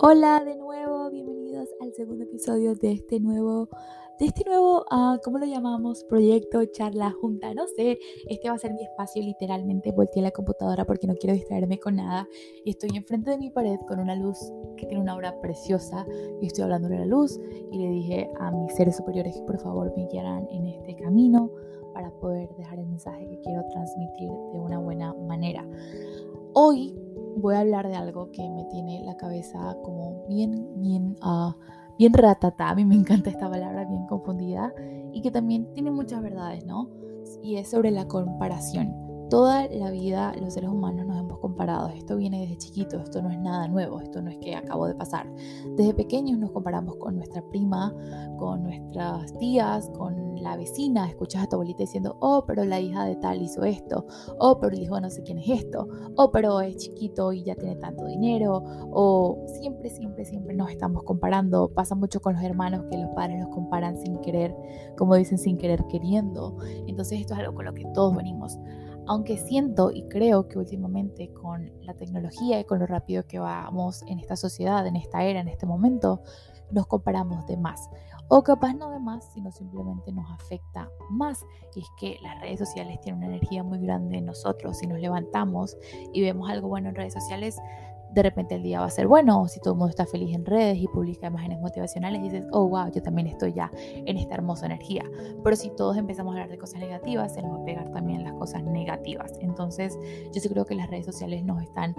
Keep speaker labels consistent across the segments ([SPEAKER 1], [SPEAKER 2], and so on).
[SPEAKER 1] Hola de nuevo, bienvenidos al segundo episodio de este nuevo, de este nuevo, uh, ¿cómo lo llamamos? Proyecto, charla, junta, no sé. Este va a ser mi espacio, literalmente volteé la computadora porque no quiero distraerme con nada. Estoy enfrente de mi pared con una luz que tiene una obra preciosa y estoy hablando de la luz y le dije a mis seres superiores que por favor me guiaran en este camino para poder dejar el mensaje que quiero transmitir de una buena manera. Hoy voy a hablar de algo que me tiene la cabeza como bien, bien, uh, bien ratata. A mí me encanta esta palabra, bien confundida, y que también tiene muchas verdades, ¿no? Y es sobre la comparación. Toda la vida los seres humanos nos hemos comparado. Esto viene desde chiquitos, esto no es nada nuevo, esto no es que acabo de pasar. Desde pequeños nos comparamos con nuestra prima, con nuestras tías, con la vecina. Escuchas a tu abuelita diciendo, oh, pero la hija de tal hizo esto, oh, pero el hijo no sé quién es esto, oh, pero es chiquito y ya tiene tanto dinero, o siempre, siempre, siempre nos estamos comparando. Pasa mucho con los hermanos que los padres los comparan sin querer, como dicen, sin querer queriendo. Entonces esto es algo con lo que todos venimos aunque siento y creo que últimamente con la tecnología y con lo rápido que vamos en esta sociedad, en esta era, en este momento, nos comparamos de más. O capaz no de más, sino simplemente nos afecta más. Y es que las redes sociales tienen una energía muy grande en nosotros. Si nos levantamos y vemos algo bueno en redes sociales, de repente el día va a ser bueno, o si todo el mundo está feliz en redes y publica imágenes motivacionales, dices, oh, wow, yo también estoy ya en esta hermosa energía. Pero si todos empezamos a hablar de cosas negativas, se nos va a pegar también las cosas negativas. Entonces, yo sí creo que las redes sociales nos están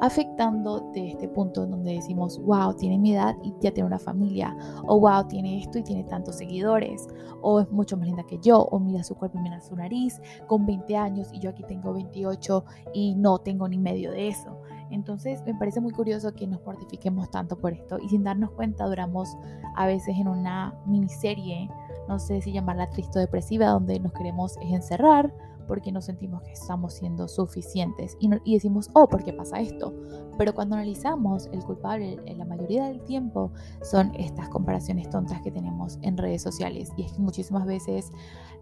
[SPEAKER 1] afectando de este punto en donde decimos, wow, tiene mi edad y ya tiene una familia, o wow, tiene esto y tiene tantos seguidores, o es mucho más linda que yo, o mira su cuerpo y mira su nariz, con 20 años y yo aquí tengo 28 y no tengo ni medio de eso. Entonces me parece muy curioso que nos mortifiquemos tanto por esto. Y sin darnos cuenta duramos a veces en una miniserie, no sé si llamarla triste o depresiva, donde nos queremos encerrar porque nos sentimos que estamos siendo suficientes y, y, decimos, oh, ¿por qué pasa esto? Pero cuando analizamos, el culpable en la mayoría del tiempo son estas comparaciones tontas que tenemos en redes sociales. Y es que muchísimas veces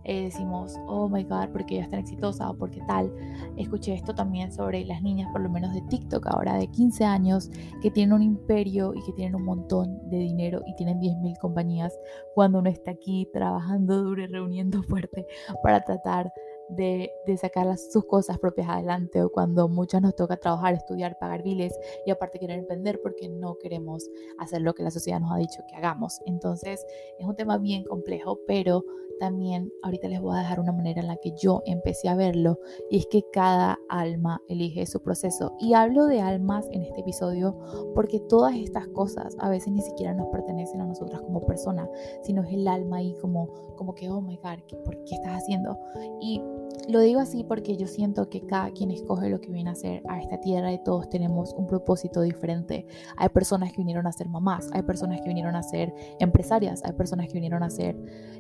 [SPEAKER 1] eh, decimos, oh my god, porque ella es tan exitosa o porque tal. Escuché esto también sobre las niñas, por lo menos de TikTok, ahora de 15 años, que tienen un imperio y que tienen un montón de dinero y tienen 10.000 compañías cuando uno está aquí trabajando duro y reuniendo fuerte para tratar de, sacar sus cosas propias adelante o cuando muchas nos toca trabajar, estudiar, pagar biles y aparte querer emprender porque no queremos hacer lo que la sociedad nos ha dicho que hagamos. Entonces es un tema bien complejo, pero también ahorita les voy a dejar una manera en la que yo empecé a verlo y es que cada alma elige su proceso. Y hablo de almas en este episodio porque todas estas cosas a veces ni siquiera nos pertenecen a nosotras como personas, sino es el alma ahí como, como que, oh my God, ¿por qué estás haciendo? Y lo digo así porque yo siento que cada quien escoge lo que viene a hacer a esta tierra y todos tenemos un propósito diferente. Hay personas que vinieron a ser mamás, hay personas que vinieron a ser empresarias, hay personas que vinieron a ser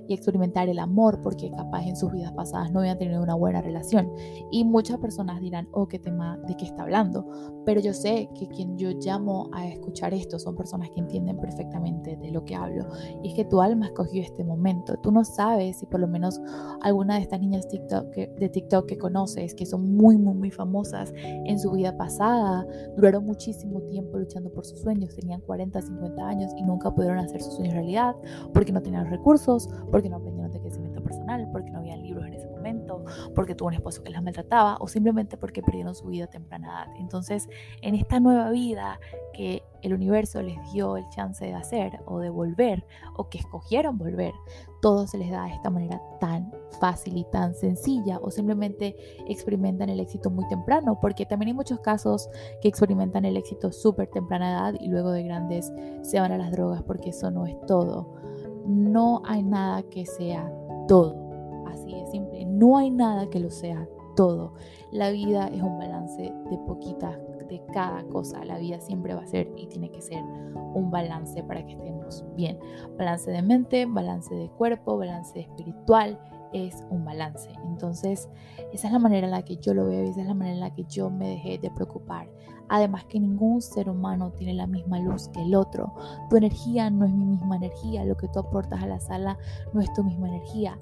[SPEAKER 1] y experimentar el amor porque capaz en sus vidas pasadas no habían tenido una buena relación. Y muchas personas dirán, oh, qué tema, de qué está hablando. Pero yo sé que quien yo llamo a escuchar esto son personas que entienden perfectamente de lo que hablo. Y es que tu alma escogió este momento. Tú no sabes si por lo menos alguna de estas niñas TikTok de TikTok que conoces, que son muy, muy, muy famosas en su vida pasada, duraron muchísimo tiempo luchando por sus sueños, tenían 40, 50 años y nunca pudieron hacer sus sueños realidad porque no tenían recursos, porque no aprendieron de crecimiento personal, porque no había libros en ese momento, porque tuvo un esposo que las maltrataba o simplemente porque perdieron su vida a temprana edad. Entonces, en esta nueva vida que el universo les dio el chance de hacer o de volver o que escogieron volver, todo se les da de esta manera tan fácil y tan sencilla o simplemente experimentan el éxito muy temprano, porque también hay muchos casos que experimentan el éxito súper temprana edad y luego de grandes se van a las drogas porque eso no es todo. No hay nada que sea todo, así de simple, no hay nada que lo sea todo. La vida es un balance de poquitas cada cosa. La vida siempre va a ser y tiene que ser un balance para que estemos bien. Balance de mente, balance de cuerpo, balance espiritual, es un balance. Entonces, esa es la manera en la que yo lo veo y esa es la manera en la que yo me dejé de preocupar. Además que ningún ser humano tiene la misma luz que el otro. Tu energía no es mi misma energía, lo que tú aportas a la sala no es tu misma energía.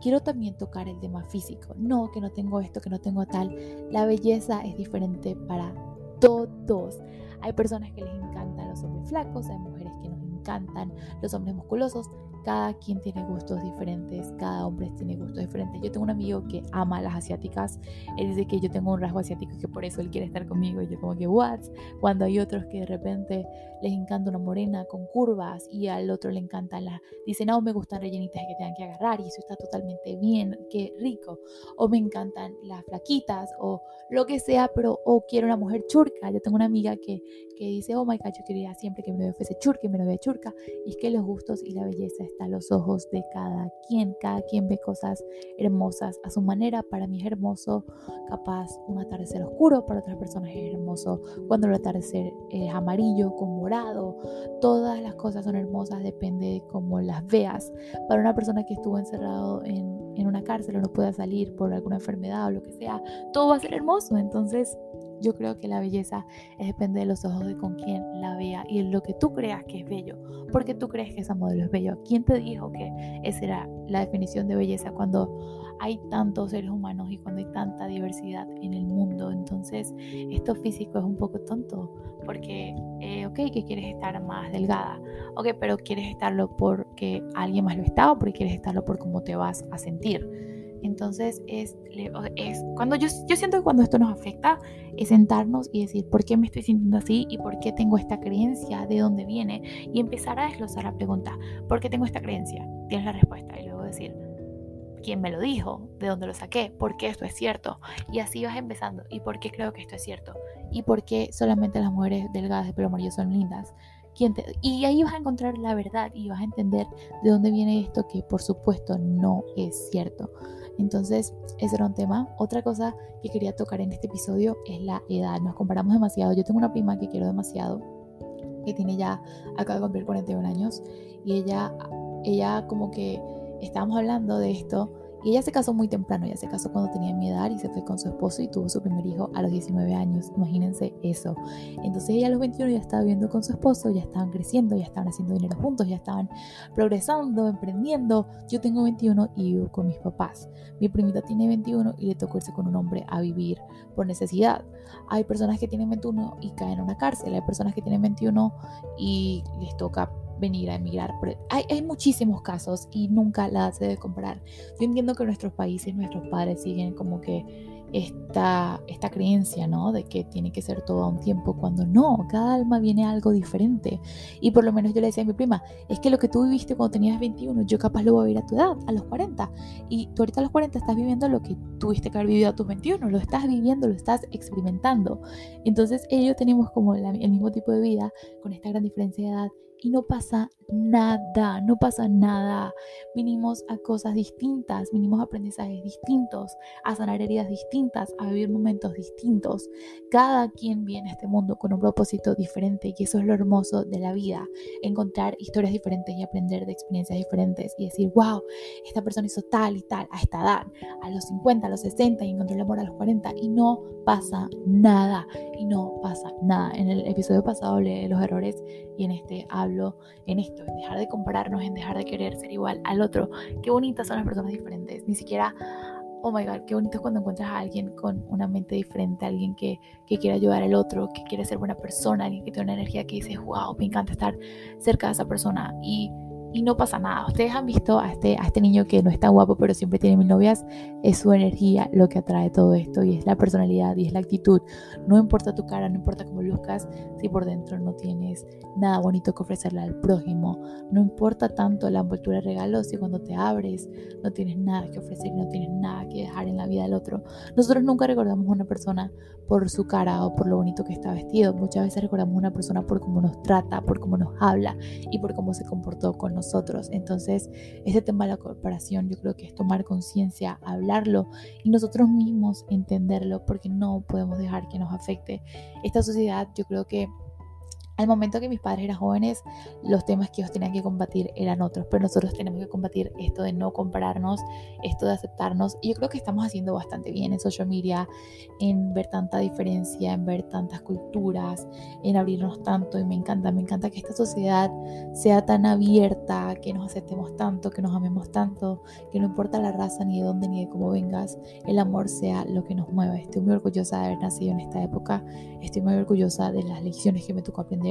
[SPEAKER 1] Quiero también tocar el tema físico. No, que no tengo esto, que no tengo tal. La belleza es diferente para todos. Hay personas que les encantan los hombres flacos, hay mujeres que nos encantan los hombres musculosos, cada quien tiene gustos diferentes, cada hombre tiene gustos diferentes. Yo tengo un amigo que ama las asiáticas, él dice que yo tengo un rasgo asiático y que por eso él quiere estar conmigo. Y yo como que, what? Cuando hay otros que de repente les encanta una morena con curvas y al otro le encantan las, dice no, me gustan rellenitas que tengan que agarrar y eso está totalmente bien, qué rico. O me encantan las flaquitas o lo que sea, pero o quiero una mujer churca. Yo tengo una amiga que, que dice, oh my god, yo quería siempre que mi novio fuese churca y mi novia churca. Y es que los gustos y la belleza están a los ojos de cada quien. Cada quien ve cosas hermosas a su manera. Para mí es hermoso, capaz, un atardecer oscuro. Para otras personas es hermoso cuando el atardecer es amarillo con morado. Todas las cosas son hermosas, depende de cómo las veas. Para una persona que estuvo encerrado en, en una cárcel o no pueda salir por alguna enfermedad o lo que sea, todo va a ser hermoso. Entonces, yo creo que la belleza depende de los ojos de con quién la vea y en lo que tú creas que es bello. Porque tú crees que esa modelo es bello. ¿Quién te dijo que esa era la definición de belleza cuando hay tantos seres humanos y cuando hay tanta diversidad en el mundo? Entonces, esto físico es un poco tonto porque, eh, ok, que quieres estar más delgada. Ok, pero quieres estarlo porque alguien más lo está o porque quieres estarlo por cómo te vas a sentir. Entonces, es, es cuando yo, yo siento que cuando esto nos afecta, es sentarnos y decir, ¿por qué me estoy sintiendo así? ¿Y por qué tengo esta creencia? ¿De dónde viene? Y empezar a desglosar la pregunta, ¿por qué tengo esta creencia? Tienes la respuesta y luego decir, ¿quién me lo dijo? ¿De dónde lo saqué? ¿Por qué esto es cierto? Y así vas empezando. ¿Y por qué creo que esto es cierto? ¿Y por qué solamente las mujeres delgadas de pelo amarillo son lindas? y ahí vas a encontrar la verdad y vas a entender de dónde viene esto que por supuesto no es cierto. Entonces, ese era un tema. Otra cosa que quería tocar en este episodio es la edad. Nos comparamos demasiado. Yo tengo una prima que quiero demasiado, que tiene ya, acaba de cumplir 41 años, y ella, ella como que estábamos hablando de esto y ella se casó muy temprano, ella se casó cuando tenía mi edad y se fue con su esposo y tuvo su primer hijo a los 19 años. Imagínense eso. Entonces ella a los 21 ya estaba viviendo con su esposo, ya estaban creciendo, ya estaban haciendo dinero juntos, ya estaban progresando, emprendiendo. Yo tengo 21 y vivo con mis papás. Mi primita tiene 21 y le tocó irse con un hombre a vivir por necesidad. Hay personas que tienen 21 y caen en una cárcel, hay personas que tienen 21 y les toca venir a emigrar. Hay, hay muchísimos casos y nunca la se debe comparar. Yo entiendo que nuestros países, nuestros padres siguen como que esta, esta creencia, ¿no? De que tiene que ser todo a un tiempo, cuando no, cada alma viene algo diferente. Y por lo menos yo le decía a mi prima, es que lo que tú viviste cuando tenías 21, yo capaz lo voy a vivir a tu edad, a los 40. Y tú ahorita a los 40 estás viviendo lo que tuviste que haber vivido a tus 21, lo estás viviendo, lo estás experimentando. Entonces ellos tenemos como el mismo tipo de vida, con esta gran diferencia de edad y no pasa nada, no pasa nada. Vinimos a cosas distintas, vinimos a aprendizajes distintos, a sanar heridas distintas, a vivir momentos distintos. Cada quien viene a este mundo con un propósito diferente y eso es lo hermoso de la vida, encontrar historias diferentes y aprender de experiencias diferentes y decir, wow, esta persona hizo tal y tal a esta edad, a los 50, a los 60 y encontró el amor a los 40 y no pasa nada, y no pasa nada. En el episodio pasado hablé de los errores y en este hablo en esto, en dejar de compararnos, en dejar de querer ser igual al otro. Qué bonitas son las personas diferentes. Ni siquiera, oh my god, qué bonito es cuando encuentras a alguien con una mente diferente, alguien que, que quiere ayudar al otro, que quiere ser buena persona, alguien que tiene una energía que dice, wow, me encanta estar cerca de esa persona. Y y no pasa nada. Ustedes han visto a este, a este niño que no es tan guapo, pero siempre tiene mil novias. Es su energía lo que atrae todo esto y es la personalidad y es la actitud. No importa tu cara, no importa cómo luzcas, si por dentro no tienes nada bonito que ofrecerle al prójimo. No importa tanto la envoltura de regalos si cuando te abres no tienes nada que ofrecer, no tienes nada en la vida del otro. Nosotros nunca recordamos a una persona por su cara o por lo bonito que está vestido. Muchas veces recordamos a una persona por cómo nos trata, por cómo nos habla y por cómo se comportó con nosotros. Entonces, ese tema de la comparación yo creo que es tomar conciencia, hablarlo y nosotros mismos entenderlo porque no podemos dejar que nos afecte. Esta sociedad yo creo que al momento que mis padres eran jóvenes, los temas que ellos tenían que combatir eran otros, pero nosotros tenemos que combatir esto de no compararnos, esto de aceptarnos. Y yo creo que estamos haciendo bastante bien en social media, en ver tanta diferencia, en ver tantas culturas, en abrirnos tanto. Y me encanta, me encanta que esta sociedad sea tan abierta, que nos aceptemos tanto, que nos amemos tanto, que no importa la raza, ni de dónde, ni de cómo vengas, el amor sea lo que nos mueva. Estoy muy orgullosa de haber nacido en esta época, estoy muy orgullosa de las lecciones que me tocó aprender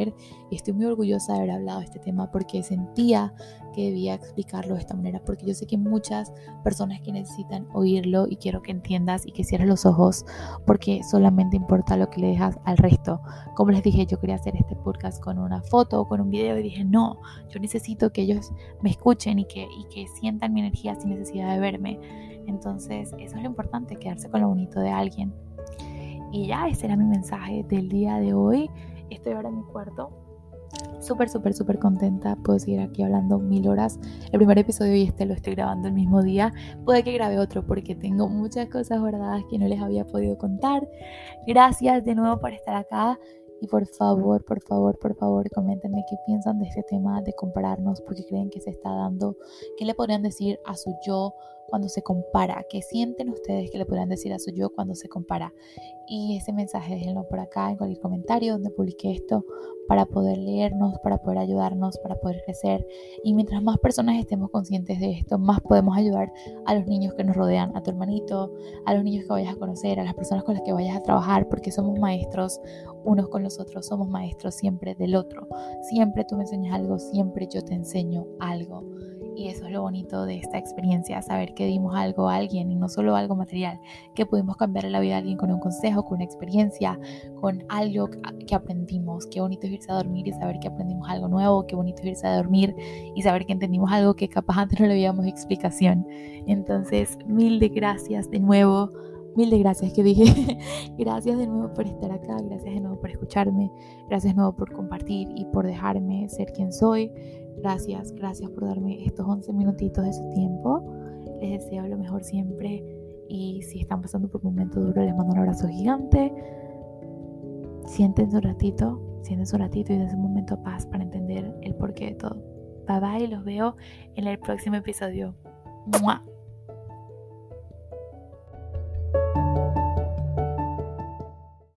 [SPEAKER 1] y estoy muy orgullosa de haber hablado de este tema porque sentía que debía explicarlo de esta manera porque yo sé que muchas personas que necesitan oírlo y quiero que entiendas y que cierres los ojos porque solamente importa lo que le dejas al resto. Como les dije, yo quería hacer este podcast con una foto o con un video y dije, no, yo necesito que ellos me escuchen y que, y que sientan mi energía sin necesidad de verme. Entonces, eso es lo importante, quedarse con lo bonito de alguien. Y ya, ese era mi mensaje del día de hoy. Estoy ahora en mi cuarto. Súper, súper, súper contenta. Puedo seguir aquí hablando mil horas. El primer episodio y este lo estoy grabando el mismo día. Puede que grabe otro porque tengo muchas cosas guardadas que no les había podido contar. Gracias de nuevo por estar acá. Y por favor, por favor, por favor, coméntenme qué piensan de este tema de compararnos, porque creen que se está dando, qué le podrían decir a su yo cuando se compara, qué sienten ustedes que le podrían decir a su yo cuando se compara. Y ese mensaje déjenlo por acá en cualquier comentario donde publique esto para poder leernos, para poder ayudarnos, para poder crecer. Y mientras más personas estemos conscientes de esto, más podemos ayudar a los niños que nos rodean, a tu hermanito, a los niños que vayas a conocer, a las personas con las que vayas a trabajar, porque somos maestros unos con los otros, somos maestros siempre del otro. Siempre tú me enseñas algo, siempre yo te enseño algo. Y eso es lo bonito de esta experiencia, saber que dimos algo a alguien y no solo algo material, que pudimos cambiar la vida de alguien con un consejo, con una experiencia, con algo que aprendimos. Qué bonito es irse a dormir y saber que aprendimos algo nuevo, qué bonito es irse a dormir y saber que entendimos algo que capaz antes no le habíamos explicación. Entonces, mil de gracias de nuevo. Mil de gracias que dije. gracias de nuevo por estar acá, gracias de nuevo por escucharme, gracias de nuevo por compartir y por dejarme ser quien soy. Gracias, gracias por darme estos 11 minutitos de su tiempo. Les deseo lo mejor siempre y si están pasando por un momento duro les mando un abrazo gigante. Siéntense un ratito, siéntense un ratito y dense un momento de paz para entender el porqué de todo. Bye bye, los veo en el próximo episodio. ¡Mua!